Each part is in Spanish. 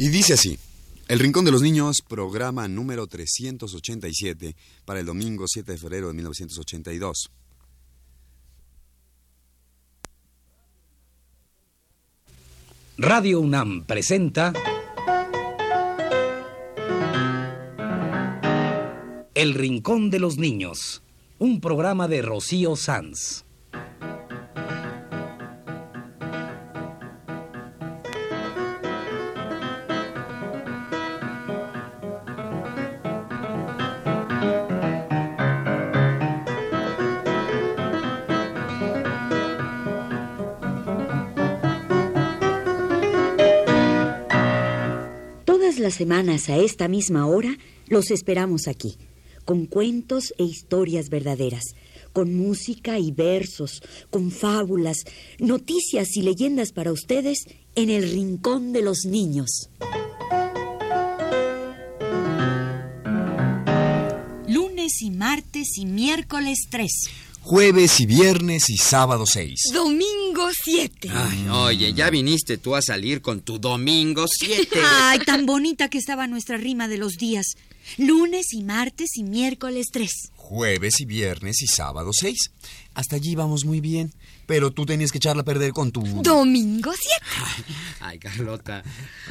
Y dice así, El Rincón de los Niños, programa número 387 para el domingo 7 de febrero de 1982. Radio UNAM presenta El Rincón de los Niños, un programa de Rocío Sanz. Semanas a esta misma hora los esperamos aquí, con cuentos e historias verdaderas, con música y versos, con fábulas, noticias y leyendas para ustedes en el Rincón de los Niños. Lunes y martes y miércoles 3. Jueves y viernes y sábado 6. Domingo 7. Ay, oye, ya viniste tú a salir con tu domingo 7. Ay, tan bonita que estaba nuestra rima de los días. Lunes y martes y miércoles 3. Jueves y viernes y sábado 6. Hasta allí vamos muy bien. Pero tú tenías que echarla a perder con tu... Domingo 7. Ay, Carlota.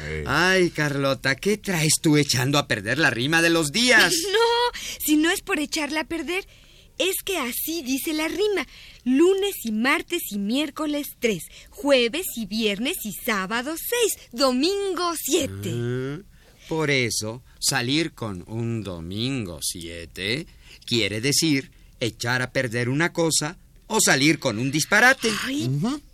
Eh. Ay, Carlota, ¿qué traes tú echando a perder la rima de los días? No, si no es por echarla a perder, es que así dice la rima. Lunes y martes y miércoles 3, jueves y viernes y sábado 6, domingo 7. Mm, Por eso, salir con un domingo 7 quiere decir echar a perder una cosa o salir con un disparate. Ay,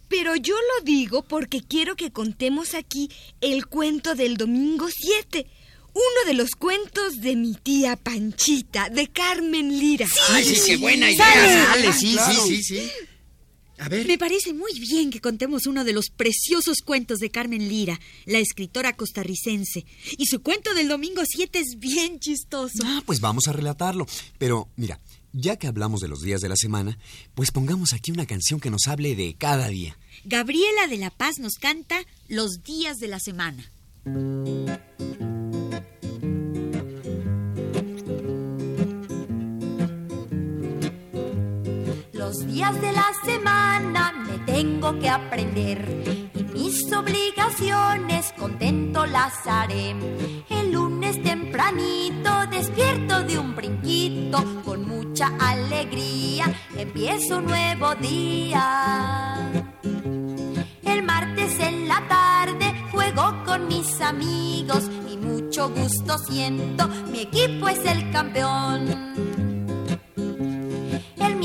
pero yo lo digo porque quiero que contemos aquí el cuento del domingo 7. Uno de los cuentos de mi tía Panchita, de Carmen Lira. Ay, sí, qué buena idea. Sale, sí, sí, sí, sí. A ver. Me parece muy bien que contemos uno de los preciosos cuentos de Carmen Lira, la escritora costarricense. Y su cuento del domingo 7 es bien chistoso. Ah, pues vamos a relatarlo. Pero mira, ya que hablamos de los días de la semana, pues pongamos aquí una canción que nos hable de cada día. Gabriela de la Paz nos canta Los días de la semana. Los días de la semana me tengo que aprender y mis obligaciones contento las haré. El lunes tempranito despierto de un brinquito con mucha alegría empiezo un nuevo día. El martes en la tarde juego con mis amigos y mucho gusto siento, mi equipo es el campeón.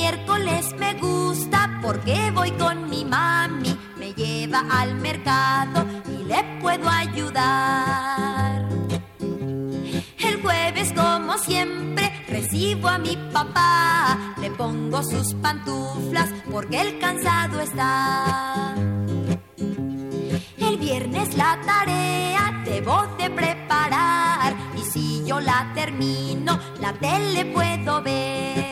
El miércoles me gusta porque voy con mi mami, me lleva al mercado y le puedo ayudar. El jueves, como siempre, recibo a mi papá, le pongo sus pantuflas porque él cansado está. El viernes la tarea debo de preparar y si yo la termino, la tele puedo ver.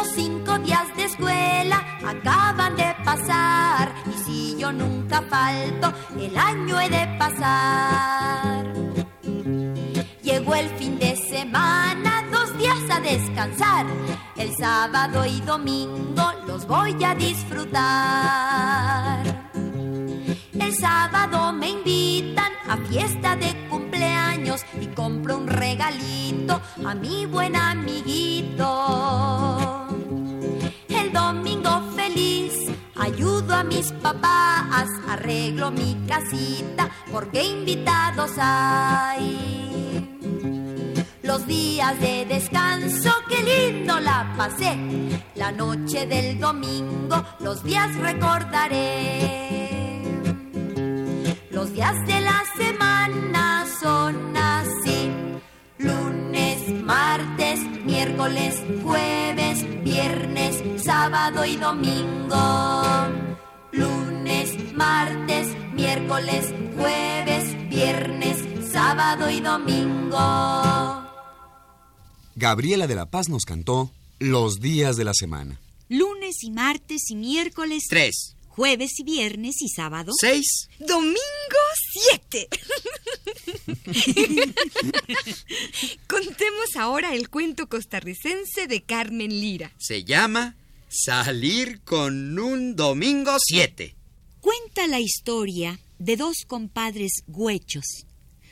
Los cinco días de escuela acaban de pasar y si yo nunca falto, el año he de pasar. Llegó el fin de semana, dos días a descansar. El sábado y domingo los voy a disfrutar. El sábado me invitan a fiesta de cumpleaños y compro un regalito a mi buen amiguito. Ayudo a mis papás, arreglo mi casita porque invitados hay. Los días de descanso, qué lindo la pasé. La noche del domingo, los días recordaré. Los días de la semana son así. Lunes, martes, miércoles, jueves, viernes, sábado y domingo. Lunes, martes, miércoles, jueves, viernes, sábado y domingo. Gabriela de la Paz nos cantó Los días de la semana. Lunes y martes y miércoles 3, jueves y viernes y sábado. 6. Domingo siete. Contemos ahora el cuento costarricense de Carmen Lira. Se llama Salir con un domingo 7. Cuenta la historia de dos compadres huechos.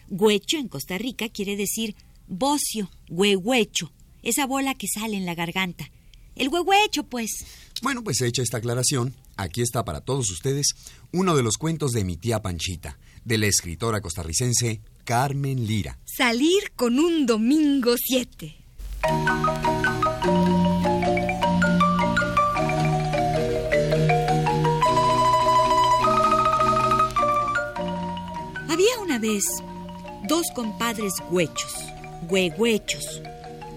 Huecho en Costa Rica quiere decir bocio, huehuecho, esa bola que sale en la garganta. El huehuecho, pues. Bueno, pues hecha esta aclaración, aquí está para todos ustedes uno de los cuentos de mi tía Panchita, de la escritora costarricense Carmen Lira. Salir con un domingo 7. Había una vez dos compadres huechos, huehuechos,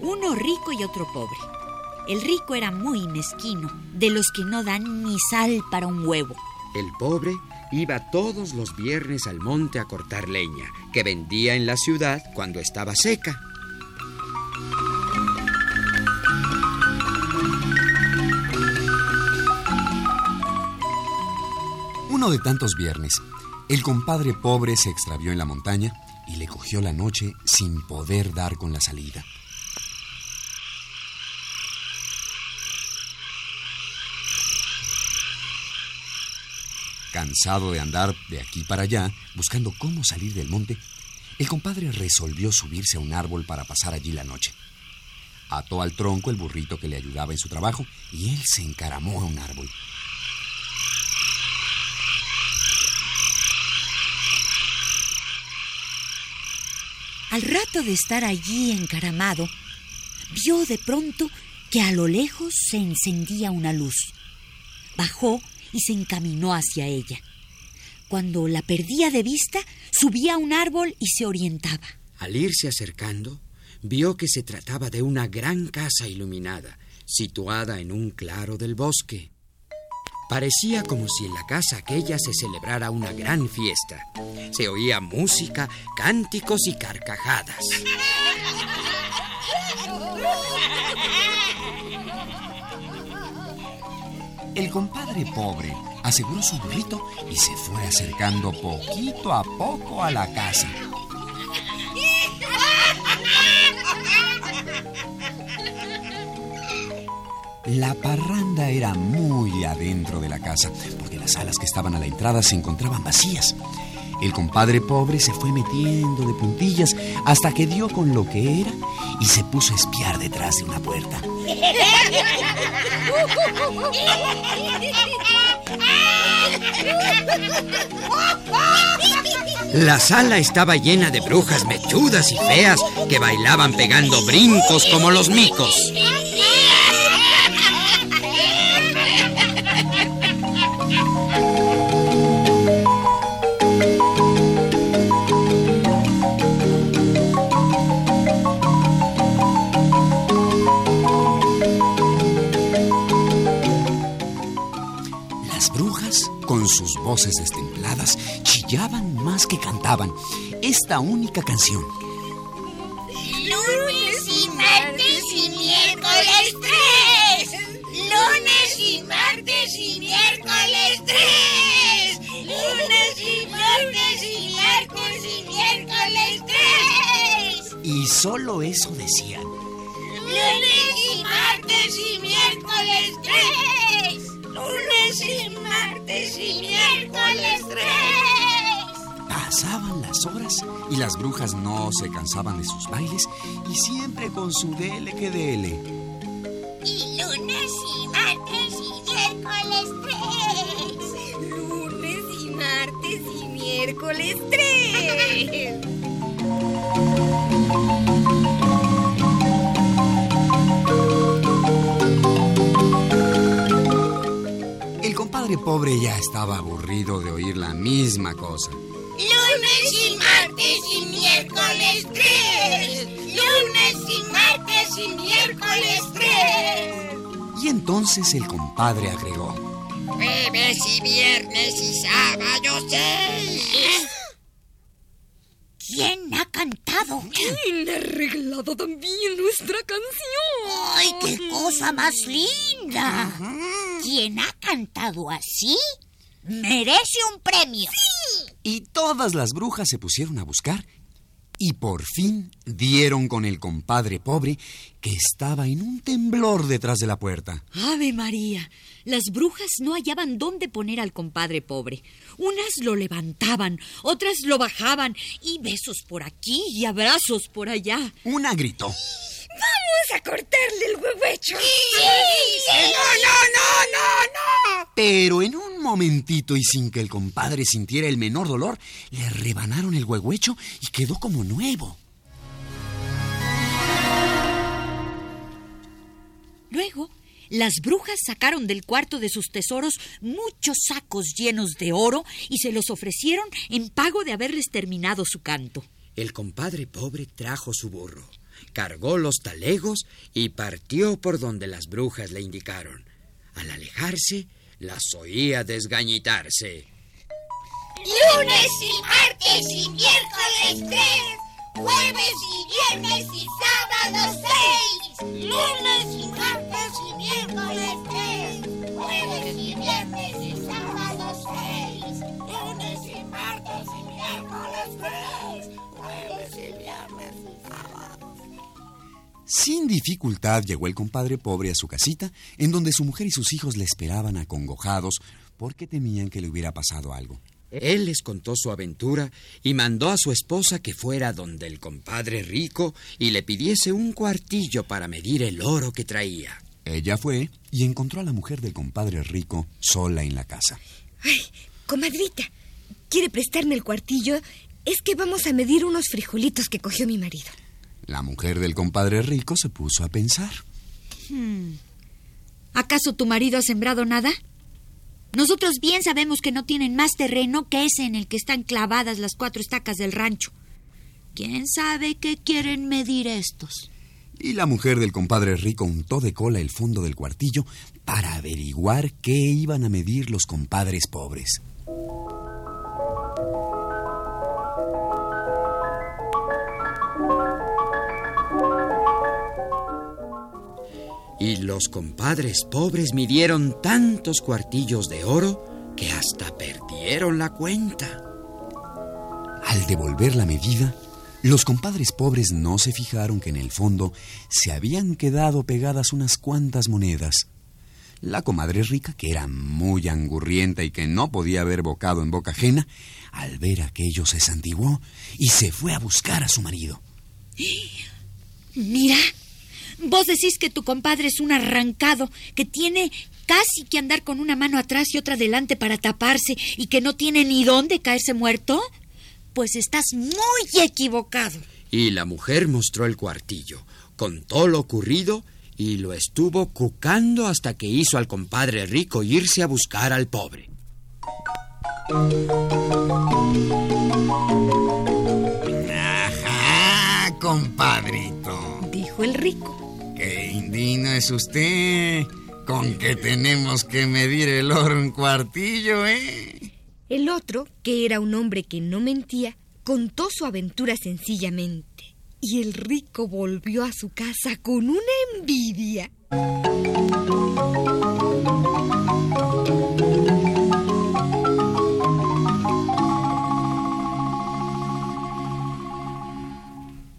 uno rico y otro pobre. El rico era muy mezquino, de los que no dan ni sal para un huevo. El pobre iba todos los viernes al monte a cortar leña, que vendía en la ciudad cuando estaba seca. Uno de tantos viernes, el compadre pobre se extravió en la montaña y le cogió la noche sin poder dar con la salida. Cansado de andar de aquí para allá, buscando cómo salir del monte, el compadre resolvió subirse a un árbol para pasar allí la noche. Ató al tronco el burrito que le ayudaba en su trabajo y él se encaramó a un árbol. Al rato de estar allí encaramado, vio de pronto que a lo lejos se encendía una luz. Bajó y se encaminó hacia ella. Cuando la perdía de vista, subía a un árbol y se orientaba. Al irse acercando, vio que se trataba de una gran casa iluminada, situada en un claro del bosque. Parecía como si en la casa aquella se celebrara una gran fiesta. Se oía música, cánticos y carcajadas. El compadre pobre aseguró su burrito y se fue acercando poquito a poco a la casa. La parranda era muy adentro de la casa, porque las salas que estaban a la entrada se encontraban vacías. El compadre pobre se fue metiendo de puntillas hasta que dio con lo que era y se puso a espiar detrás de una puerta. La sala estaba llena de brujas mechudas y feas que bailaban pegando brincos como los micos. voces destempladas chillaban más que cantaban esta única canción. Lunes y martes y miércoles 3. Lunes y martes y miércoles 3. Lunes y martes y miércoles y miércoles 3. Y solo eso decían. Lunes y martes y miércoles 3 y miércoles tres. Pasaban las horas y las brujas no se cansaban de sus bailes y siempre con su dele que dele. Y lunes y martes y miércoles tres. Lunes y martes y miércoles 3. Compadre pobre ya estaba aburrido de oír la misma cosa. Lunes y martes y miércoles tres. Lunes y martes y miércoles tres. Y entonces el compadre agregó. Jueves y viernes y sábado seis. ¿Quién ha cantado? ¿Quién ha arreglado también nuestra canción? ¡Ay, qué cosa más linda! ¿Quién ha cantado así? Merece un premio. Y todas las brujas se pusieron a buscar y por fin dieron con el compadre pobre que estaba en un temblor detrás de la puerta. Ave María, las brujas no hallaban dónde poner al compadre pobre. Unas lo levantaban, otras lo bajaban, y besos por aquí y abrazos por allá. Una gritó. Vamos a cortarle el huevecho. ¡No, no, no, no, no! Pero en un momentito y sin que el compadre sintiera el menor dolor, le rebanaron el huehuecho y quedó como nuevo. Luego, las brujas sacaron del cuarto de sus tesoros muchos sacos llenos de oro y se los ofrecieron en pago de haberles terminado su canto. El compadre pobre trajo su burro, cargó los talegos y partió por donde las brujas le indicaron. Al alejarse, las oía desgañitarse. Lunes y martes y miércoles tres. Jueves y viernes y sábado seis. Lunes y Sin dificultad llegó el compadre pobre a su casita, en donde su mujer y sus hijos le esperaban acongojados porque temían que le hubiera pasado algo. Él les contó su aventura y mandó a su esposa que fuera donde el compadre rico y le pidiese un cuartillo para medir el oro que traía. Ella fue y encontró a la mujer del compadre rico sola en la casa. Ay, comadrita, ¿quiere prestarme el cuartillo? Es que vamos a medir unos frijolitos que cogió mi marido. La mujer del compadre rico se puso a pensar. ¿Acaso tu marido ha sembrado nada? Nosotros bien sabemos que no tienen más terreno que ese en el que están clavadas las cuatro estacas del rancho. ¿Quién sabe qué quieren medir estos? Y la mujer del compadre rico untó de cola el fondo del cuartillo para averiguar qué iban a medir los compadres pobres. Y los compadres pobres midieron tantos cuartillos de oro que hasta perdieron la cuenta. Al devolver la medida, los compadres pobres no se fijaron que en el fondo se habían quedado pegadas unas cuantas monedas. La comadre rica, que era muy angurrienta y que no podía haber bocado en boca ajena, al ver aquello se santiguó y se fue a buscar a su marido. Mira, vos decís que tu compadre es un arrancado, que tiene casi que andar con una mano atrás y otra delante para taparse y que no tiene ni dónde caerse muerto. Pues estás muy equivocado. Y la mujer mostró el cuartillo, contó lo ocurrido y lo estuvo cucando hasta que hizo al compadre rico irse a buscar al pobre. Ajá, compadrito. Dijo el rico. Qué indino es usted. Con que tenemos que medir el oro en cuartillo, ¿eh? El otro, que era un hombre que no mentía, contó su aventura sencillamente. Y el rico volvió a su casa con una envidia.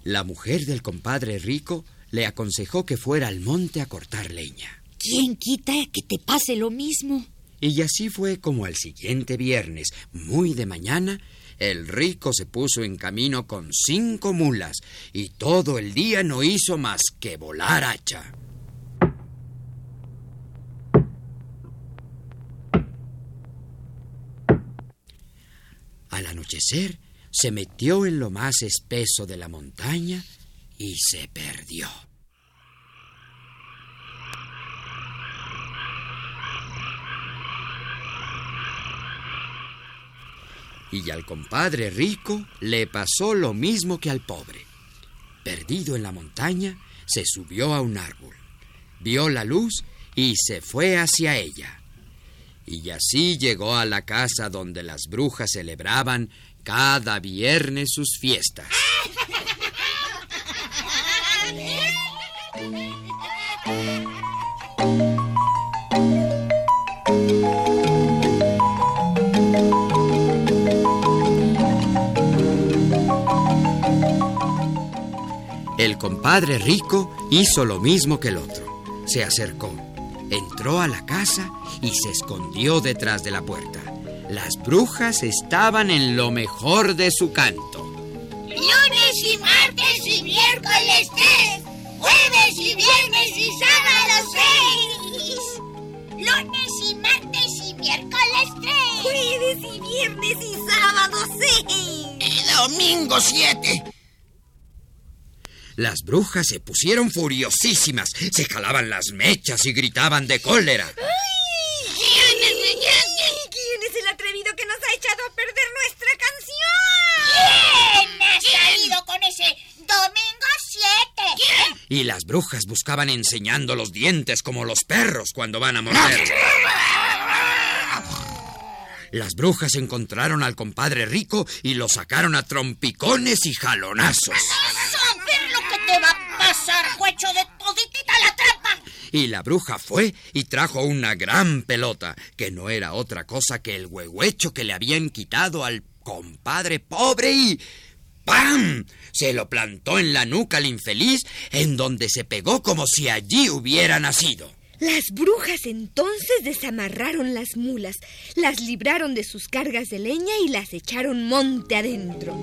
La mujer del compadre rico le aconsejó que fuera al monte a cortar leña. ¿Quién quita que te pase lo mismo? Y así fue como al siguiente viernes, muy de mañana, el rico se puso en camino con cinco mulas y todo el día no hizo más que volar hacha. Al anochecer se metió en lo más espeso de la montaña y se perdió. Y al compadre rico le pasó lo mismo que al pobre. Perdido en la montaña, se subió a un árbol, vio la luz y se fue hacia ella. Y así llegó a la casa donde las brujas celebraban cada viernes sus fiestas. Compadre rico hizo lo mismo que el otro. Se acercó, entró a la casa y se escondió detrás de la puerta. Las brujas estaban en lo mejor de su canto. Lunes y martes y miércoles tres. Jueves y viernes y sábado seis. Lunes y martes y miércoles tres. Jueves y viernes y sábado seis. Y domingo siete. Las brujas se pusieron furiosísimas, se jalaban las mechas y gritaban de cólera. ¿Quién es el atrevido que nos ha echado a perder nuestra canción? ¿Quién ha salido con ese domingo siete? Y las brujas buscaban enseñando los dientes como los perros cuando van a morder. Las brujas encontraron al compadre rico y lo sacaron a trompicones y jalonazos. Y la bruja fue y trajo una gran pelota, que no era otra cosa que el huehuecho que le habían quitado al compadre pobre y... ¡Pam! Se lo plantó en la nuca al infeliz, en donde se pegó como si allí hubiera nacido. Las brujas entonces desamarraron las mulas, las libraron de sus cargas de leña y las echaron monte adentro.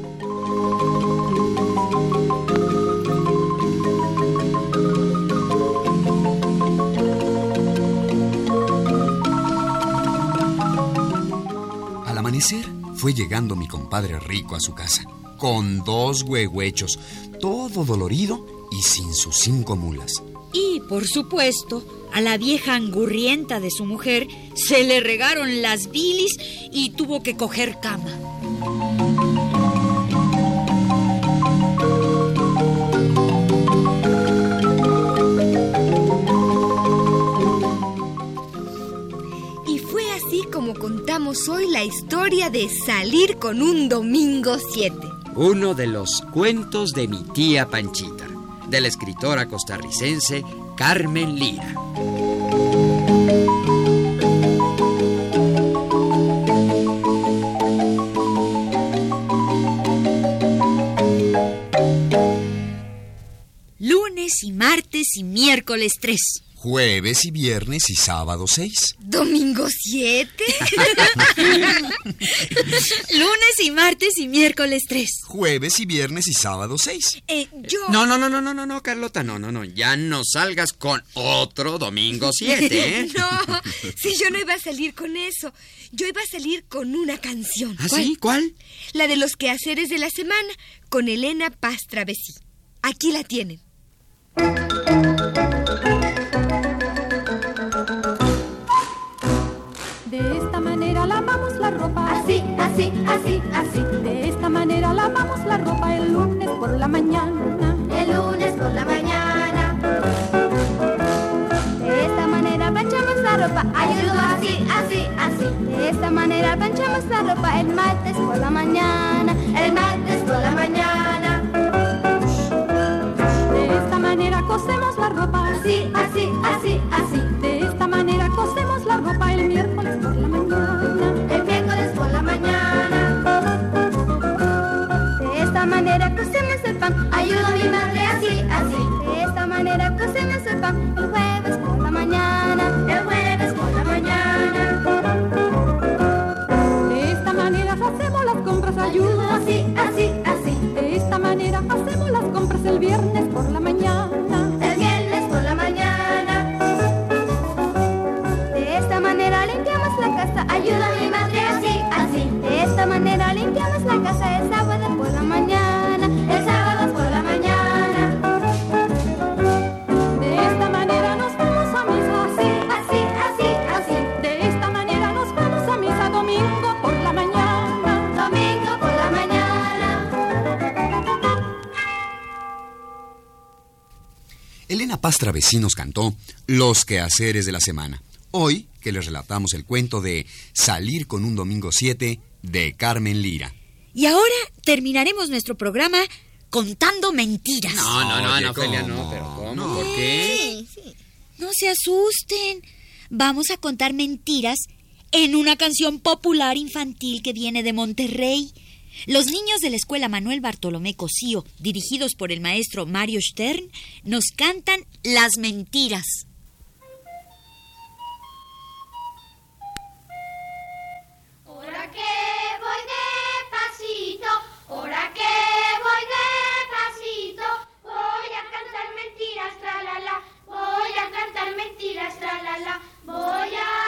Fue llegando mi compadre rico a su casa, con dos huehuechos, todo dolorido y sin sus cinco mulas. Y, por supuesto, a la vieja angurrienta de su mujer se le regaron las bilis y tuvo que coger cama. La historia de salir con un domingo 7. Uno de los cuentos de mi tía Panchita, de la escritora costarricense Carmen Lira. Lunes y martes y miércoles 3. Jueves y viernes y sábado 6. ¿Domingo 7? Lunes y martes y miércoles 3. Jueves y viernes y sábado 6. Eh, yo... No, no, no, no, no, no, no, Carlota, no, no, no. Ya no salgas con otro domingo 7, ¿eh? No, si yo no iba a salir con eso. Yo iba a salir con una canción. ¿Ah, sí? ¿Cuál? La de los quehaceres de la semana, con Elena Paz Travesí. Aquí la tienen. Lavamos la ropa. Así, así, así, así. De esta manera lavamos la ropa el lunes por la mañana. El lunes por la mañana. De esta manera planchamos la ropa. Ayudo así, así, así. De esta manera planchamos la ropa el martes por la mañana. El martes por la mañana. Elena Paz Travesí nos cantó Los quehaceres de la semana. Hoy que les relatamos el cuento de Salir con un domingo 7 de Carmen Lira. Y ahora terminaremos nuestro programa contando mentiras. No, no, no, Oye, no, ¿cómo? no, pero ¿cómo? No. ¿Por qué? No se asusten. Vamos a contar mentiras en una canción popular infantil que viene de Monterrey. Los niños de la Escuela Manuel Bartolomé Cosío, dirigidos por el maestro Mario Stern, nos cantan Las Mentiras. Ahora que voy despacito, ahora que voy despacito, voy a cantar mentiras, tra la la, voy a cantar mentiras, tra la la, voy a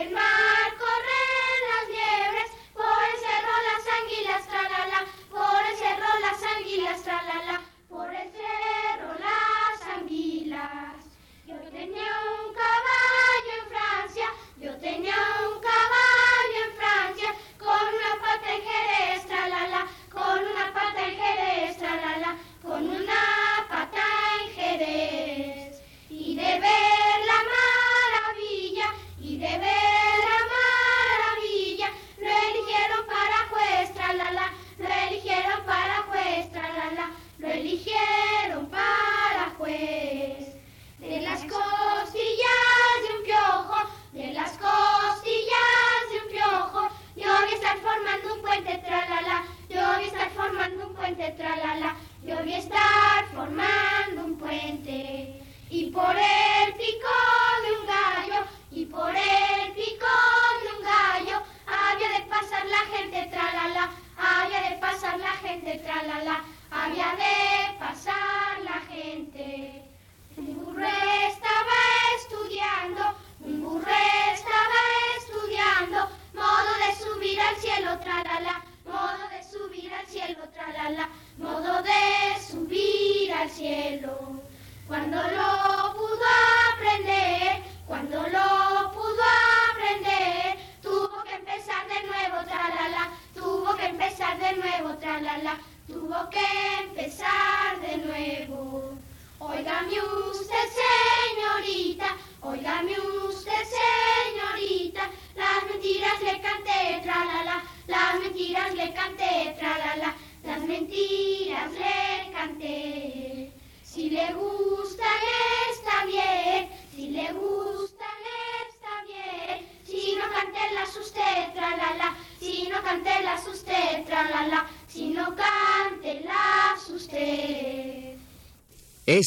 in my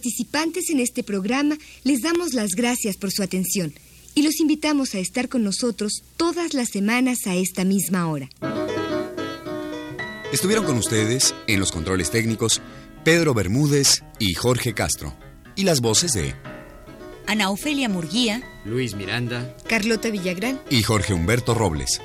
participantes en este programa les damos las gracias por su atención y los invitamos a estar con nosotros todas las semanas a esta misma hora. Estuvieron con ustedes en los controles técnicos Pedro Bermúdez y Jorge Castro y las voces de Ana Ofelia Murguía, Luis Miranda, Carlota Villagrán y Jorge Humberto Robles.